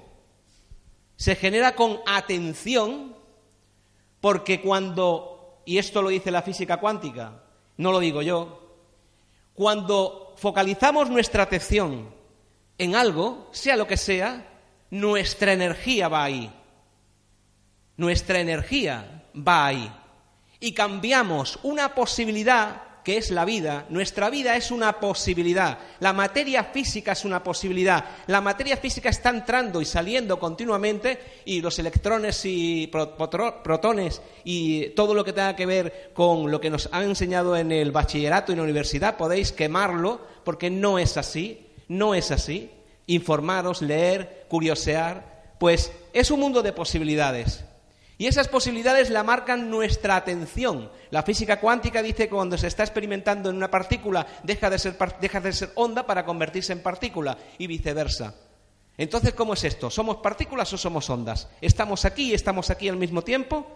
Se genera con atención porque cuando, y esto lo dice la física cuántica, no lo digo yo, cuando focalizamos nuestra atención en algo, sea lo que sea, nuestra energía va ahí. Nuestra energía va ahí. Y cambiamos una posibilidad que es la vida. Nuestra vida es una posibilidad. La materia física es una posibilidad. La materia física está entrando y saliendo continuamente y los electrones y protones y todo lo que tenga que ver con lo que nos han enseñado en el bachillerato y en la universidad podéis quemarlo porque no es así. No es así. Informaros, leer, curiosear. Pues es un mundo de posibilidades. Y esas posibilidades la marcan nuestra atención. La física cuántica dice que cuando se está experimentando en una partícula deja de ser, deja de ser onda para convertirse en partícula y viceversa. Entonces, ¿cómo es esto? ¿Somos partículas o somos ondas? ¿Estamos aquí y estamos aquí al mismo tiempo?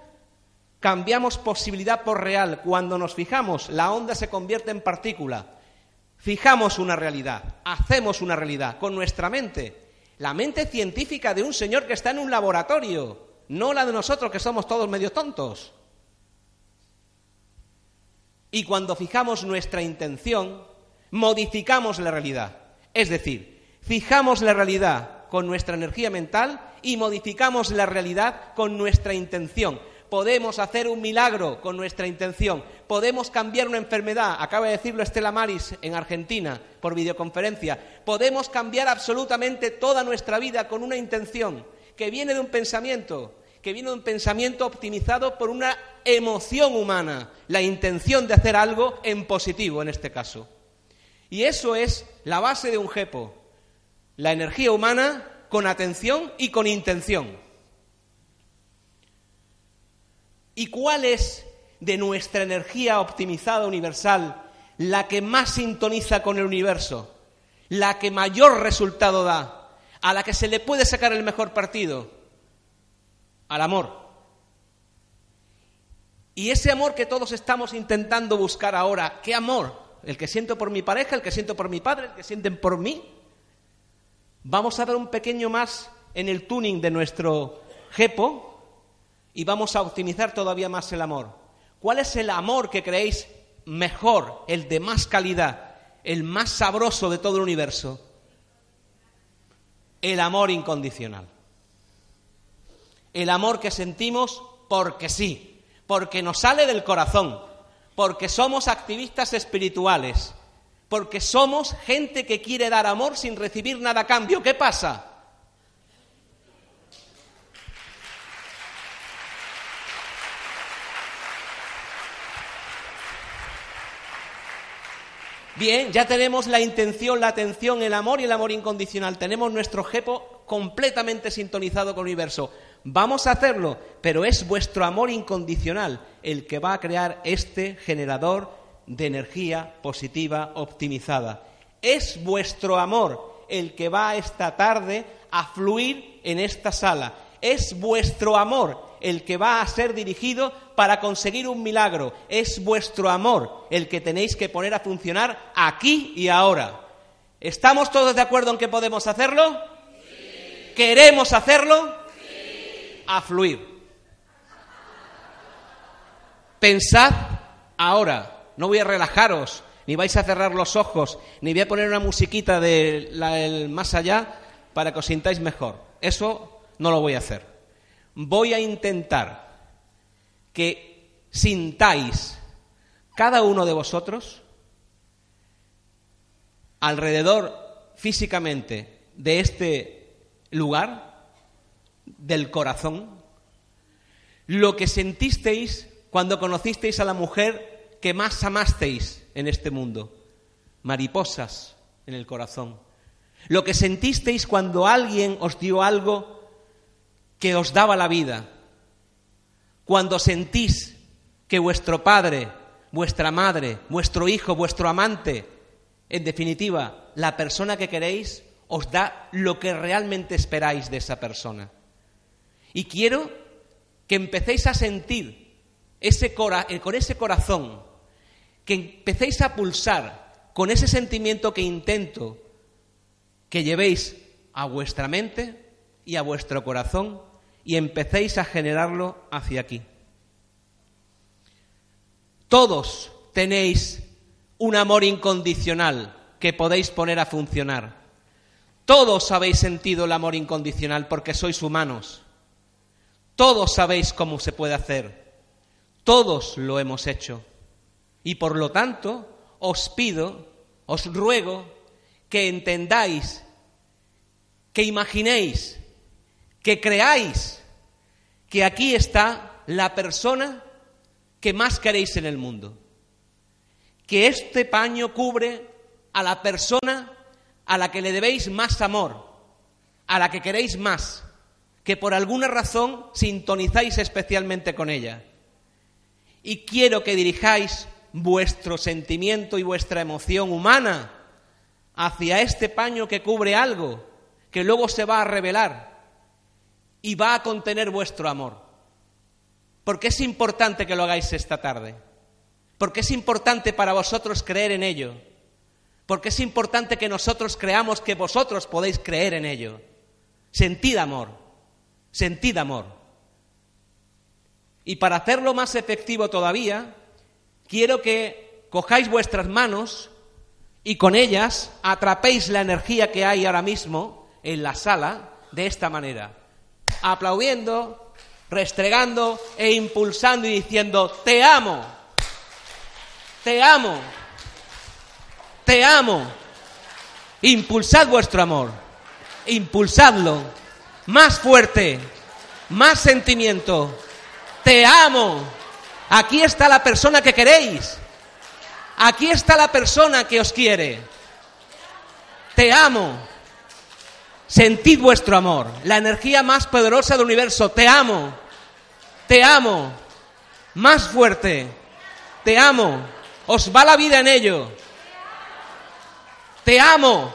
Cambiamos posibilidad por real. Cuando nos fijamos, la onda se convierte en partícula. Fijamos una realidad, hacemos una realidad con nuestra mente. La mente científica de un señor que está en un laboratorio no la de nosotros que somos todos medio tontos. Y cuando fijamos nuestra intención, modificamos la realidad. Es decir, fijamos la realidad con nuestra energía mental y modificamos la realidad con nuestra intención. Podemos hacer un milagro con nuestra intención. Podemos cambiar una enfermedad. Acaba de decirlo Estela Maris en Argentina por videoconferencia. Podemos cambiar absolutamente toda nuestra vida con una intención que viene de un pensamiento, que viene de un pensamiento optimizado por una emoción humana, la intención de hacer algo en positivo en este caso. Y eso es la base de un jepo, la energía humana con atención y con intención. ¿Y cuál es de nuestra energía optimizada universal la que más sintoniza con el universo, la que mayor resultado da, a la que se le puede sacar el mejor partido? Al amor. Y ese amor que todos estamos intentando buscar ahora, ¿qué amor? El que siento por mi pareja, el que siento por mi padre, el que sienten por mí. Vamos a dar un pequeño más en el tuning de nuestro jepo y vamos a optimizar todavía más el amor. ¿Cuál es el amor que creéis mejor, el de más calidad, el más sabroso de todo el universo? El amor incondicional. El amor que sentimos porque sí, porque nos sale del corazón, porque somos activistas espirituales, porque somos gente que quiere dar amor sin recibir nada a cambio. ¿Qué pasa? Bien, ya tenemos la intención, la atención, el amor y el amor incondicional. Tenemos nuestro jepo completamente sintonizado con el universo. Vamos a hacerlo, pero es vuestro amor incondicional el que va a crear este generador de energía positiva optimizada. Es vuestro amor el que va esta tarde a fluir en esta sala. Es vuestro amor el que va a ser dirigido para conseguir un milagro. Es vuestro amor el que tenéis que poner a funcionar aquí y ahora. ¿Estamos todos de acuerdo en que podemos hacerlo? ¿Queremos hacerlo? A fluir. Pensad ahora no voy a relajaros, ni vais a cerrar los ojos, ni voy a poner una musiquita del más allá para que os sintáis mejor. Eso no lo voy a hacer. Voy a intentar que sintáis cada uno de vosotros alrededor físicamente de este lugar, del corazón, lo que sentisteis cuando conocisteis a la mujer que más amasteis en este mundo, mariposas en el corazón. Lo que sentisteis cuando alguien os dio algo que os daba la vida. Cuando sentís que vuestro padre, vuestra madre, vuestro hijo, vuestro amante, en definitiva, la persona que queréis, os da lo que realmente esperáis de esa persona. Y quiero que empecéis a sentir ese con ese corazón que empecéis a pulsar con ese sentimiento que intento que llevéis a vuestra mente y a vuestro corazón y empecéis a generarlo hacia aquí. Todos tenéis un amor incondicional que podéis poner a funcionar. Todos habéis sentido el amor incondicional porque sois humanos. Todos sabéis cómo se puede hacer. Todos lo hemos hecho. Y por lo tanto, os pido, os ruego que entendáis, que imaginéis, que creáis que aquí está la persona que más queréis en el mundo. Que este paño cubre a la persona a la que le debéis más amor, a la que queréis más, que por alguna razón sintonizáis especialmente con ella. Y quiero que dirijáis vuestro sentimiento y vuestra emoción humana hacia este paño que cubre algo que luego se va a revelar y va a contener vuestro amor. Porque es importante que lo hagáis esta tarde. Porque es importante para vosotros creer en ello. Porque es importante que nosotros creamos que vosotros podéis creer en ello. Sentid amor. Sentid amor. Y para hacerlo más efectivo todavía, quiero que cojáis vuestras manos y con ellas atrapéis la energía que hay ahora mismo en la sala de esta manera, aplaudiendo, restregando e impulsando y diciendo, te amo, te amo, te amo. Impulsad vuestro amor, impulsadlo, más fuerte, más sentimiento, te amo. Aquí está la persona que queréis. Aquí está la persona que os quiere. Te amo. Sentid vuestro amor, la energía más poderosa del universo. Te amo. Te amo. Más fuerte. Te amo. Os va la vida en ello. Te amo.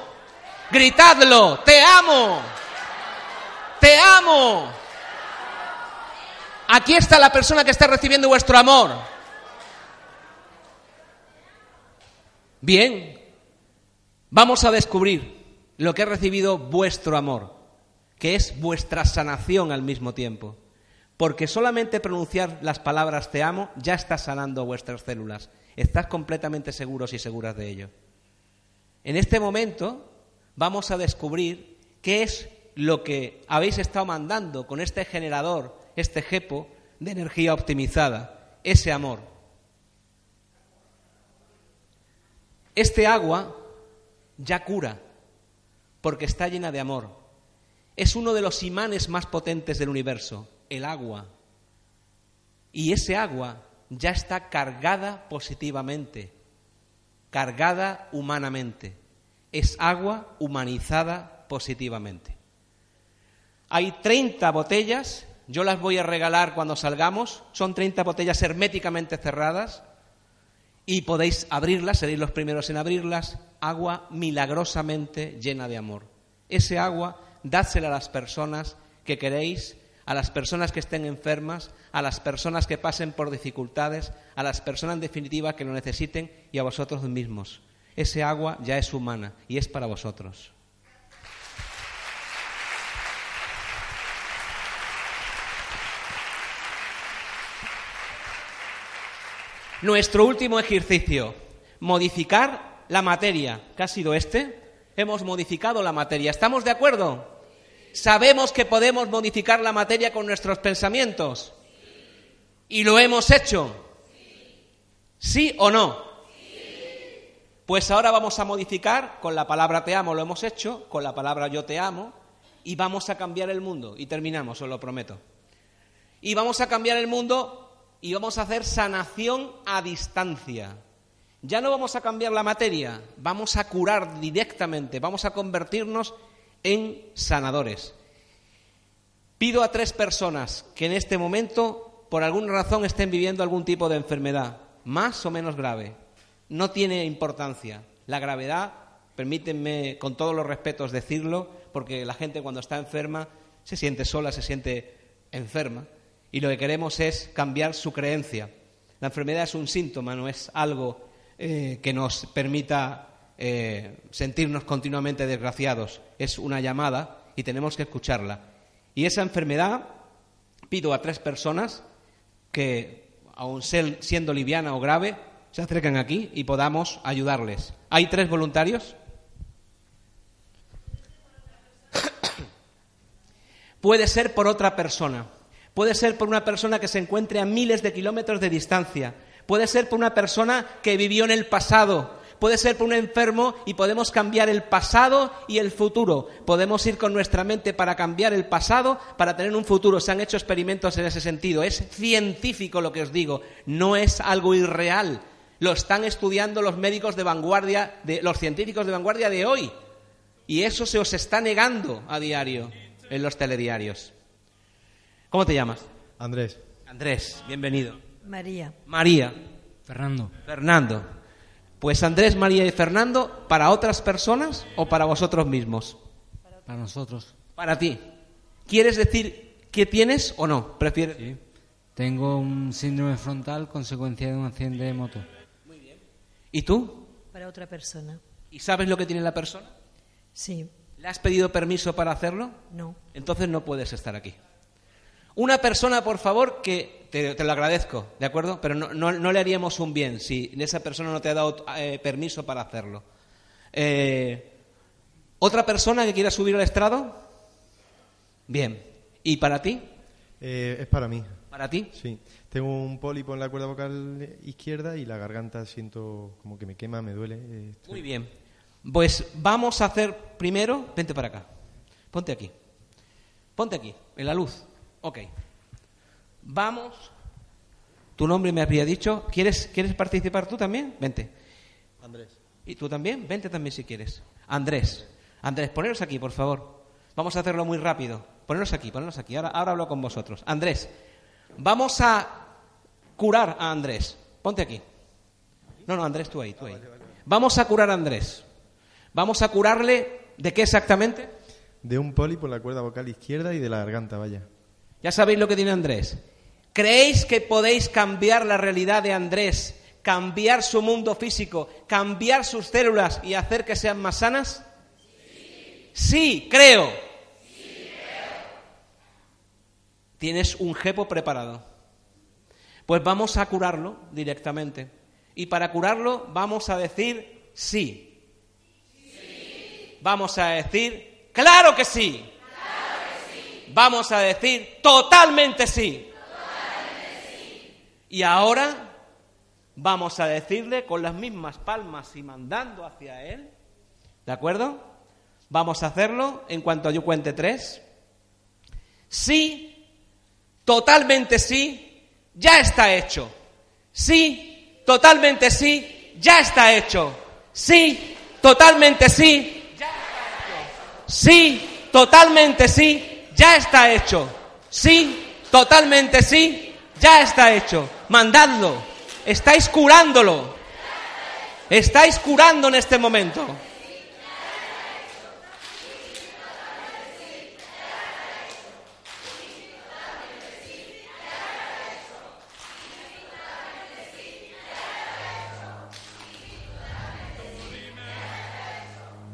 Gritadlo. Te amo. Te amo. Aquí está la persona que está recibiendo vuestro amor. Bien, vamos a descubrir lo que ha recibido vuestro amor, que es vuestra sanación al mismo tiempo. Porque solamente pronunciar las palabras te amo ya está sanando vuestras células. Estás completamente seguros y seguras de ello. En este momento vamos a descubrir qué es lo que habéis estado mandando con este generador, este jepo de energía optimizada, ese amor. Este agua ya cura, porque está llena de amor. Es uno de los imanes más potentes del universo, el agua. Y ese agua ya está cargada positivamente, cargada humanamente. Es agua humanizada positivamente. Hay 30 botellas, yo las voy a regalar cuando salgamos, son 30 botellas herméticamente cerradas y podéis abrirlas, seréis los primeros en abrirlas, agua milagrosamente llena de amor. Ese agua, dádsela a las personas que queréis, a las personas que estén enfermas, a las personas que pasen por dificultades, a las personas en definitiva que lo necesiten y a vosotros mismos. Ese agua ya es humana y es para vosotros. Nuestro último ejercicio, modificar la materia. ¿Qué ha sido este? Hemos modificado la materia. ¿Estamos de acuerdo? ¿Sabemos que podemos modificar la materia con nuestros pensamientos? ¿Y lo hemos hecho? ¿Sí o no? Pues ahora vamos a modificar con la palabra te amo, lo hemos hecho, con la palabra yo te amo, y vamos a cambiar el mundo. Y terminamos, os lo prometo. Y vamos a cambiar el mundo y vamos a hacer sanación a distancia. Ya no vamos a cambiar la materia, vamos a curar directamente, vamos a convertirnos en sanadores. Pido a tres personas que en este momento, por alguna razón, estén viviendo algún tipo de enfermedad, más o menos grave. No tiene importancia. La gravedad, permítanme con todos los respetos decirlo, porque la gente cuando está enferma se siente sola, se siente enferma y lo que queremos es cambiar su creencia. La enfermedad es un síntoma, no es algo eh, que nos permita eh, sentirnos continuamente desgraciados. Es una llamada y tenemos que escucharla. Y esa enfermedad pido a tres personas que, aun siendo liviana o grave, se acerquen aquí y podamos ayudarles. ¿Hay tres voluntarios? Puede ser por otra persona. Puede ser por una persona que se encuentre a miles de kilómetros de distancia. Puede ser por una persona que vivió en el pasado. Puede ser por un enfermo y podemos cambiar el pasado y el futuro. Podemos ir con nuestra mente para cambiar el pasado, para tener un futuro. Se han hecho experimentos en ese sentido. Es científico lo que os digo. No es algo irreal. Lo están estudiando los médicos de vanguardia, de, los científicos de vanguardia de hoy. Y eso se os está negando a diario en los telediarios. ¿Cómo te llamas? Andrés. Andrés, bienvenido. María. María. Fernando. Fernando. Pues Andrés, María y Fernando, ¿para otras personas o para vosotros mismos? Para nosotros. Para ti. ¿Quieres decir qué tienes o no? ¿Prefieres? Sí. Tengo un síndrome frontal consecuencia de un accidente de moto. Muy bien. ¿Y tú? Para otra persona. ¿Y sabes lo que tiene la persona? Sí. ¿Le has pedido permiso para hacerlo? No. Entonces no puedes estar aquí. Una persona, por favor, que te, lo agradezco, ¿de acuerdo? Pero no, le haríamos un bien si esa persona no te ha dado eh, permiso para hacerlo. Eh, ¿Otra persona que quiera subir al estrado? Bien. ¿Y para ti? Eh, es para mí. ¿Para ti? Sí. Tengo un pólipo en la cuerda vocal izquierda y la garganta siento como que me quema, me duele. eh, estoy- Muy bien. Pues vamos a hacer primero, vente para acá. Ponte aquí. Ponte aquí, en la luz. Ok. Vamos. Tu nombre me había dicho. ¿Quieres, ¿Quieres participar tú también? Vente. Andrés. ¿Y tú también? Vente también si quieres. Andrés. Andrés, poneros aquí, por favor. Vamos a hacerlo muy rápido. Poneros aquí, poneros aquí. Ahora, ahora hablo con vosotros. Andrés, vamos a curar a Andrés. Ponte aquí. No, no, Andrés, tú ahí, tú ahí. Vamos a curar a Andrés. Vamos a curarle de qué exactamente? De un pólipo en la cuerda vocal izquierda y de la garganta, vaya. Ya sabéis lo que tiene Andrés. ¿Creéis que podéis cambiar la realidad de Andrés, cambiar su mundo físico, cambiar sus células y hacer que sean más sanas? Sí, creo. Tienes un jepo preparado. Pues vamos a curarlo directamente. Y para curarlo vamos a decir sí. Vamos a decir, claro que sí. Vamos a decir totalmente sí. Y ahora vamos a decirle con las mismas palmas y mandando hacia él. ¿De acuerdo? Vamos a hacerlo en cuanto yo cuente tres. Sí, totalmente sí, ya está hecho. Sí, totalmente sí, ya está hecho. Sí, totalmente sí, ya está hecho. Sí, totalmente sí, ya está hecho. Sí, totalmente sí, ya está hecho. Mandadlo. Estáis curándolo. Estáis curando en este momento.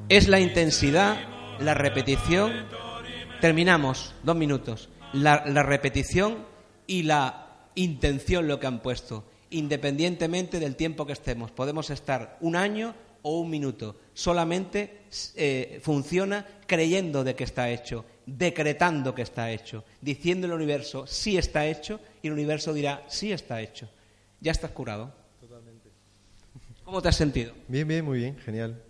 Es la intensidad, la repetición. Terminamos, dos minutos. La, la repetición y la intención lo que han puesto, independientemente del tiempo que estemos. Podemos estar un año o un minuto. Solamente eh, funciona creyendo de que está hecho, decretando que está hecho, diciendo al universo sí está hecho y el universo dirá sí está hecho. Ya estás curado. Totalmente. ¿Cómo te has sentido? Bien, bien, muy bien, genial.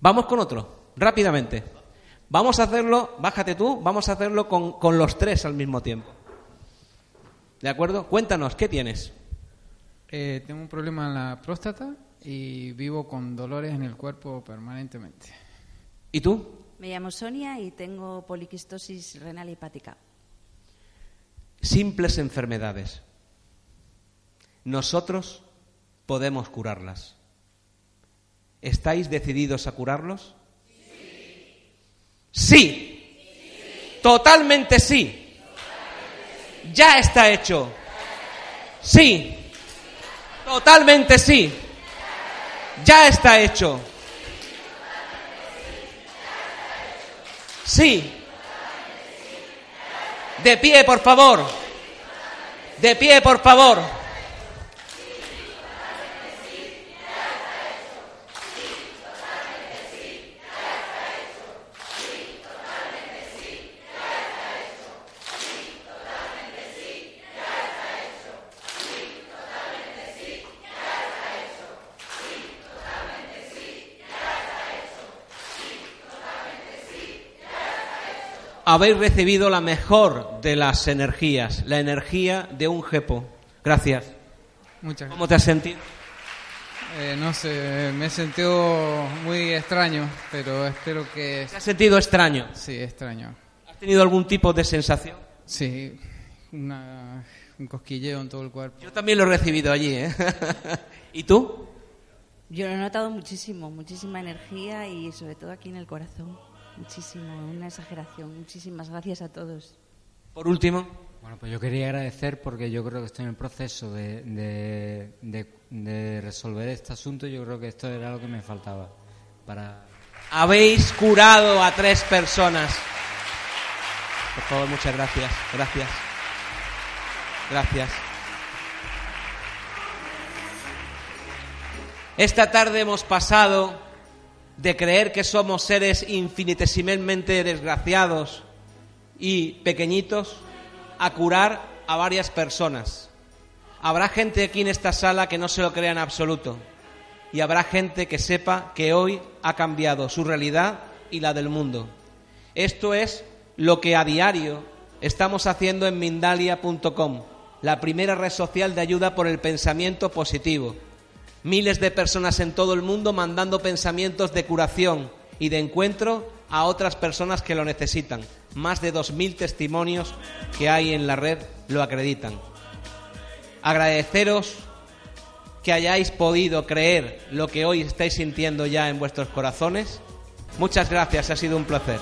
Vamos con otro, rápidamente. Vamos a hacerlo, bájate tú, vamos a hacerlo con, con los tres al mismo tiempo. ¿De acuerdo? Cuéntanos, ¿qué tienes? Eh, tengo un problema en la próstata y vivo con dolores en el cuerpo permanentemente. ¿Y tú? Me llamo Sonia y tengo poliquistosis renal hepática. Simples enfermedades. Nosotros podemos curarlas. ¿Estáis decididos a curarlos? Sí. Totalmente sí. Ya está hecho. Sí. Totalmente sí. Ya está hecho. Sí. De pie, por favor. De pie, por favor. Habéis recibido la mejor de las energías, la energía de un jepo. Gracias. Muchas ¿Cómo te has sentido? Eh, no sé, me he sentido muy extraño, pero espero que... ¿Te has sentido extraño? Sí, extraño. ¿Has tenido algún tipo de sensación? Sí, una- un cosquilleo en todo el cuerpo. Yo también lo he recibido allí, ¿eh? ¿Y tú? Yo lo he notado muchísimo, muchísima energía y sobre todo aquí en el corazón. Muchísimo, una exageración. Muchísimas gracias a todos. Por último. Bueno, pues yo quería agradecer porque yo creo que estoy en el proceso de, de, de- de resolver este asunto. Yo creo que esto era lo que me faltaba para... Habéis curado a tres personas. Por favor, muchas gracias. Gracias. Gracias. Esta tarde hemos pasado de creer que somos seres infinitesimalmente desgraciados y pequeñitos, a curar a varias personas. Habrá gente aquí en esta sala que no se lo crea en absoluto y habrá gente que sepa que hoy ha cambiado su realidad y la del mundo. Esto es lo que a diario estamos haciendo en Mindalia.com, la primera red social de ayuda por el pensamiento positivo. Miles de personas en todo el mundo mandando pensamientos de curación y de encuentro a otras personas que lo necesitan. Más de 2.000 testimonios que hay en la red lo acreditan. Agradeceros que hayáis podido creer lo que hoy estáis sintiendo ya en vuestros corazones. Muchas gracias, ha sido un placer.